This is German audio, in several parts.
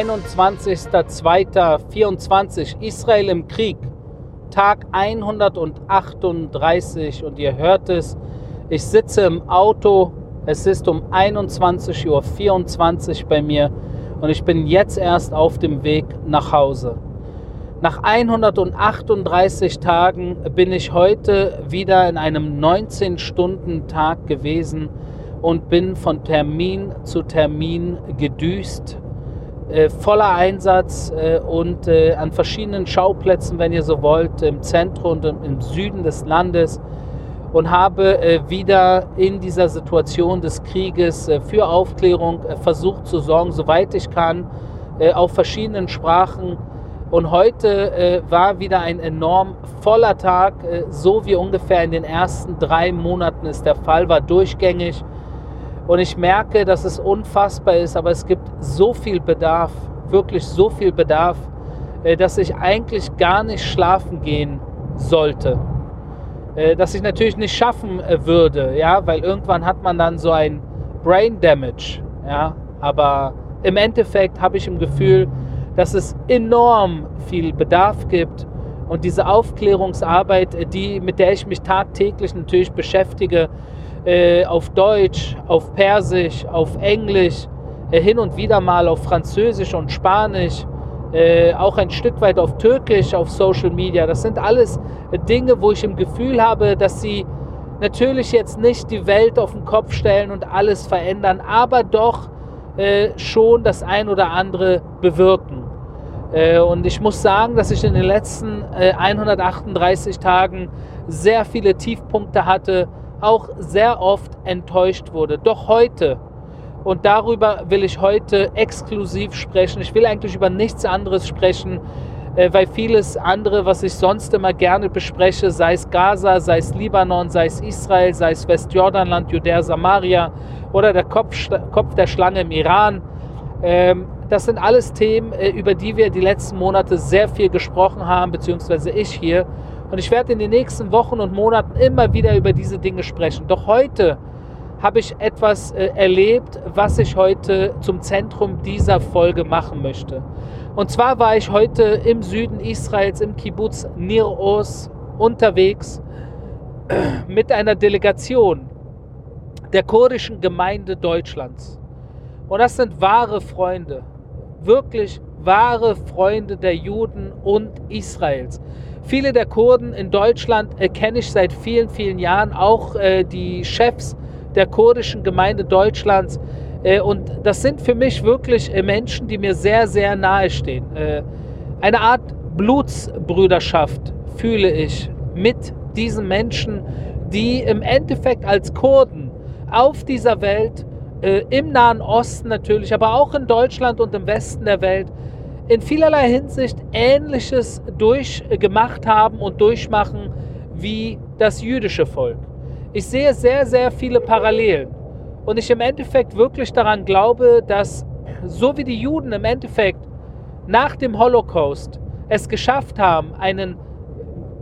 21.02.24 Israel im Krieg. Tag 138 und ihr hört es, ich sitze im Auto, es ist um 21.24 Uhr bei mir und ich bin jetzt erst auf dem Weg nach Hause. Nach 138 Tagen bin ich heute wieder in einem 19-Stunden-Tag gewesen und bin von Termin zu Termin gedüst, äh, voller Einsatz äh, und äh, an verschiedenen Schauplätzen, wenn ihr so wollt, im Zentrum und im Süden des Landes und habe äh, wieder in dieser Situation des Krieges äh, für Aufklärung versucht zu sorgen, soweit ich kann, auf verschiedenen Sprachen und heute war wieder ein enorm voller Tag, so wie ungefähr in den ersten drei Monaten es der Fall war, durchgängig. Und ich merke, dass es unfassbar ist, aber es gibt so viel Bedarf, wirklich so viel Bedarf, äh, dass ich eigentlich gar nicht schlafen gehen sollte. Äh, dass ich natürlich nicht schaffen äh, würde, ja, weil irgendwann hat man dann so ein Brain Damage, ja. Aber im Endeffekt habe ich im Gefühl, dass es enorm viel Bedarf gibt und diese Aufklärungsarbeit, die, mit der ich mich tagtäglich natürlich beschäftige, äh, auf Deutsch, auf Persisch, auf Englisch, äh, hin und wieder mal auf Französisch und Spanisch, äh, auch ein Stück weit auf Türkisch, auf Social Media. Das sind alles Dinge, wo ich im Gefühl habe, dass sie natürlich jetzt nicht die Welt auf den Kopf stellen und alles verändern, aber doch äh, schon das ein oder andere bewirken. Äh, und ich muss sagen, dass ich in den letzten äh, 138 Tagen sehr viele Tiefpunkte hatte, auch sehr oft enttäuscht wurde. Doch heute, und darüber will ich heute exklusiv sprechen, ich will eigentlich über nichts anderes sprechen, äh, weil vieles andere, was ich sonst immer gerne bespreche, sei es Gaza, sei es Libanon, sei es Israel, sei es Westjordanland, Judäa, Samaria oder der Kopf, Kopf der Schlange im Iran, ähm, das sind alles Themen, äh, über die wir die letzten Monate sehr viel gesprochen haben, beziehungsweise ich hier. Und ich werde in den nächsten Wochen und Monaten immer wieder über diese Dinge sprechen. Doch heute habe ich etwas äh, erlebt, was ich heute zum Zentrum dieser Folge machen möchte. Und zwar war ich heute im Süden Israels, im Kibbutz Nir Oz, unterwegs mit einer Delegation der kurdischen Gemeinde Deutschlands. Und das sind wahre Freunde, wirklich wahre Freunde der Juden und Israels. Viele der Kurden in Deutschland äh, kenne ich seit vielen, vielen Jahren, auch äh, die Chefs der kurdischen Gemeinde Deutschlands. Äh, und das sind für mich wirklich äh, Menschen, die mir sehr, sehr nahe stehen. Äh, eine Art Blutsbrüderschaft fühle ich mit diesen Menschen, die im Endeffekt als Kurden auf dieser Welt, äh, im Nahen Osten natürlich, aber auch in Deutschland und im Westen der Welt, in vielerlei Hinsicht Ähnliches durchgemacht haben und durchmachen wie das jüdische Volk. Ich sehe sehr, sehr viele Parallelen. Und ich im Endeffekt wirklich daran glaube, dass so wie die Juden im Endeffekt nach dem Holocaust es geschafft haben, einen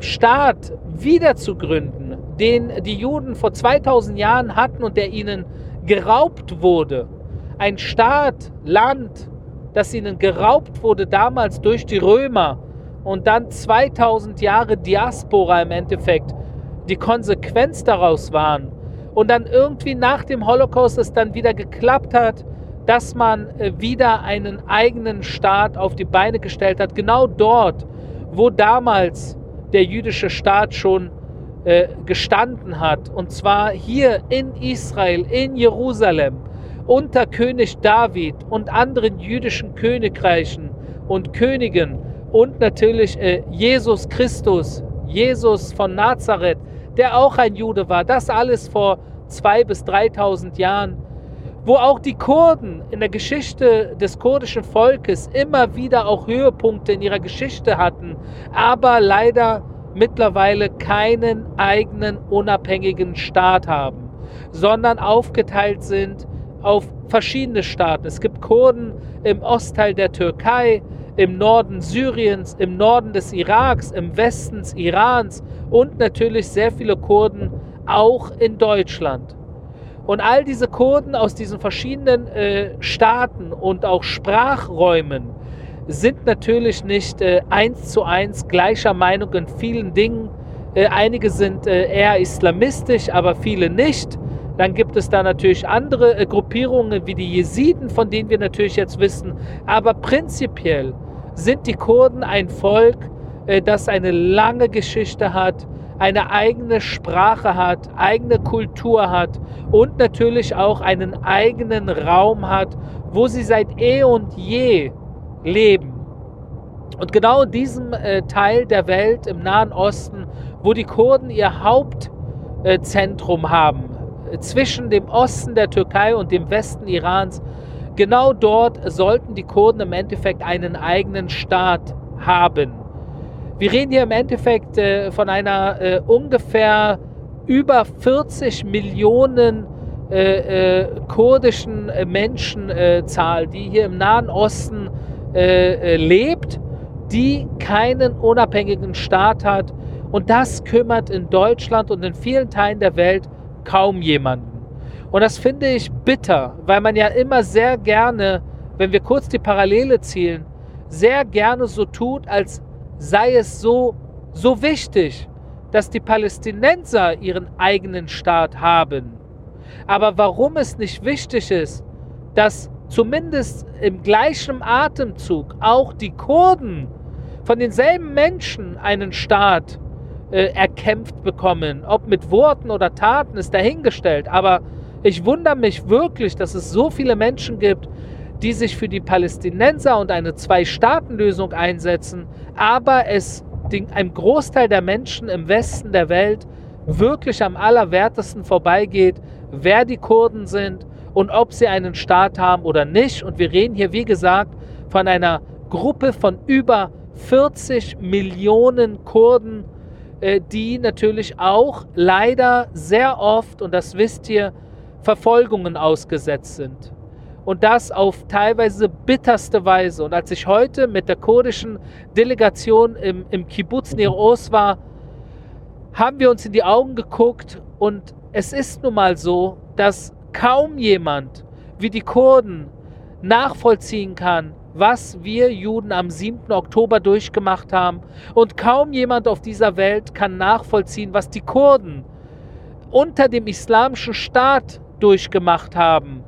Staat wiederzugründen, den die Juden vor 2000 Jahren hatten und der ihnen geraubt wurde. Ein Staat, Land, das ihnen geraubt wurde damals durch die Römer und dann 2000 Jahre Diaspora im Endeffekt die Konsequenz daraus waren. Und dann irgendwie nach dem Holocaust es dann wieder geklappt hat, dass man äh, wieder einen eigenen Staat auf die Beine gestellt hat. Genau dort, wo damals der jüdische Staat schon äh, gestanden hat. Und zwar hier in Israel, in Jerusalem, unter König David und anderen jüdischen Königreichen und Königen und natürlich äh, Jesus Christus, Jesus von Nazareth, der auch ein Jude war. Das alles vor zwei bis 3.000 Jahren, wo auch die Kurden in der Geschichte des kurdischen Volkes immer wieder auch Höhepunkte in ihrer Geschichte hatten, aber leider mittlerweile keinen eigenen unabhängigen Staat haben, sondern aufgeteilt sind auf verschiedene Staaten. Es gibt Kurden im Ostteil der Türkei, im Norden Syriens, im Norden des Iraks, im Westen Irans und natürlich sehr viele Kurden auch in Deutschland. Und all diese Kurden aus diesen verschiedenen äh, Staaten und auch Sprachräumen sind natürlich nicht äh, eins zu eins gleicher Meinung in vielen Dingen. Äh, einige sind äh, eher islamistisch, aber viele nicht. Dann gibt es da natürlich andere äh, Gruppierungen wie die Jesiden, von denen wir natürlich jetzt wissen. Aber prinzipiell sind die Kurden ein Volk, äh, das eine lange Geschichte hat, eine eigene Sprache hat, eigene Kultur hat und natürlich auch einen eigenen Raum hat, wo sie seit eh und je leben. Und genau in diesem äh, Teil der Welt im Nahen Osten, wo die Kurden ihr Hauptzentrum äh, haben, zwischen dem Osten der Türkei und dem Westen Irans, genau dort sollten die Kurden im Endeffekt einen eigenen Staat haben. Wir reden hier im Endeffekt äh, von einer äh, ungefähr über 40 Millionen äh, äh kurdischen äh, Menschenzahl, die hier im Nahen Osten äh, lebt, die keinen unabhängigen Staat hat. Und das kümmert in Deutschland und in vielen Teilen der Welt kaum jemanden. Und das finde ich bitter, weil man ja immer sehr gerne, wenn wir kurz die Parallele zielen, sehr gerne so tut, als sei es so, so wichtig, dass die Palästinenser ihren eigenen Staat haben. Aber warum es nicht wichtig ist, dass zumindest im gleichen Atemzug auch die Kurden von denselben Menschen einen Staat äh, erkämpft bekommen, ob mit Worten oder Taten, ist dahingestellt. Aber ich wundere mich wirklich, dass es so viele Menschen gibt, die sich für die Palästinenser und eine Zwei-Staaten-Lösung einsetzen, aber es einem Großteil der Menschen im Westen der Welt wirklich am allerwertesten vorbeigeht, wer die Kurden sind und ob sie einen Staat haben oder nicht. Und wir reden hier, wie gesagt, von einer Gruppe von über 40 Millionen Kurden, die natürlich auch leider sehr oft, und das wisst ihr, Verfolgungen ausgesetzt sind und das auf teilweise bitterste Weise. Und als ich heute mit der kurdischen Delegation im, im Kibbutz Nir war, haben wir uns in die Augen geguckt und es ist nun mal so, dass kaum jemand wie die Kurden nachvollziehen kann, was wir Juden am 7. Oktober durchgemacht haben. Und kaum jemand auf dieser Welt kann nachvollziehen, was die Kurden unter dem islamischen Staat durchgemacht haben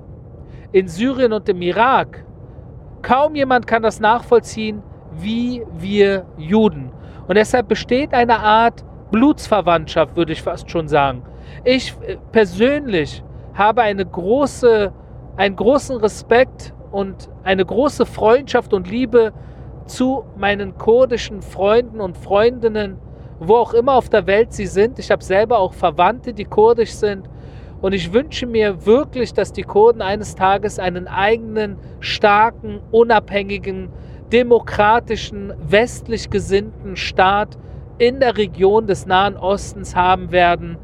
in Syrien und im Irak. Kaum jemand kann das nachvollziehen, wie wir Juden. Und deshalb besteht eine Art Blutsverwandtschaft, würde ich fast schon sagen. Ich äh, persönlich habe eine große, einen großen Respekt und eine große Freundschaft und Liebe zu meinen kurdischen Freunden und Freundinnen, wo auch immer auf der Welt sie sind. Ich habe selber auch Verwandte, die kurdisch sind. Und ich wünsche mir wirklich, dass die Kurden eines Tages einen eigenen, starken, unabhängigen, demokratischen, westlich gesinnten Staat in der Region des Nahen Ostens haben werden,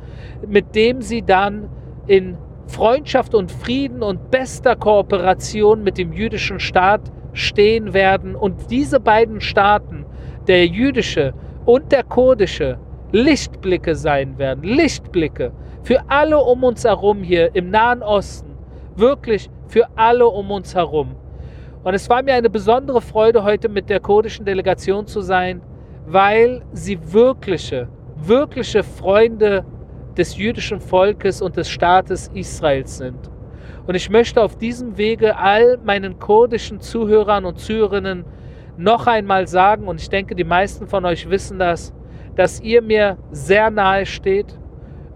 mit dem sie dann in Freundschaft und Frieden und bester Kooperation mit dem jüdischen Staat stehen werden. Und diese beiden Staaten, der jüdische und der kurdische, Lichtblicke sein werden. Lichtblicke für alle um uns herum hier im Nahen Osten. Wirklich für alle um uns herum. Und es war mir eine besondere Freude, heute mit der kurdischen Delegation zu sein, weil sie wirkliche, wirkliche Freunde des jüdischen Volkes und des Staates Israels sind. Und ich möchte auf diesem Wege all meinen kurdischen Zuhörern und Zuhörerinnen noch einmal sagen, und ich denke, die meisten von euch wissen das, dass ihr mir sehr nahe steht,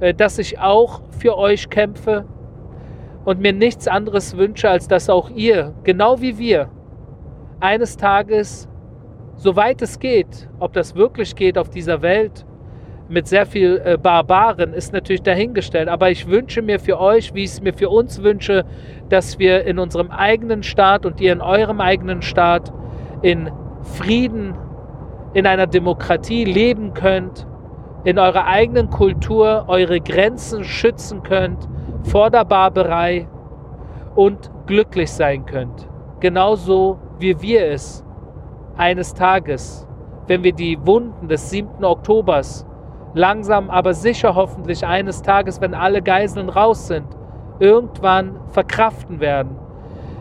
äh, dass ich auch für euch kämpfe und mir nichts anderes wünsche, als dass auch ihr, genau wie wir, eines Tages, soweit es geht, ob das wirklich geht auf dieser Welt, mit sehr viel äh, Barbaren, ist natürlich dahingestellt. Aber ich wünsche mir für euch, wie ich es mir für uns wünsche, dass wir in unserem eigenen Staat und ihr in eurem eigenen Staat in Frieden, in einer Demokratie leben könnt in eurer eigenen Kultur eure Grenzen schützen könnt vor der Barbarei und glücklich sein könnt. Genauso wie wir es eines Tages, wenn wir die Wunden des 7. Oktobers langsam aber sicher hoffentlich eines Tages, wenn alle Geiseln raus sind, irgendwann verkraften werden,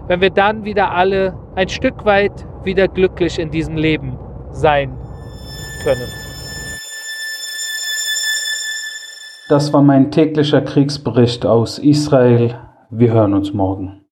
wenn wir dann wieder alle ein Stück weit wieder glücklich in diesem Leben sein können. Das war mein täglicher Kriegsbericht aus Israel. Wir hören uns morgen.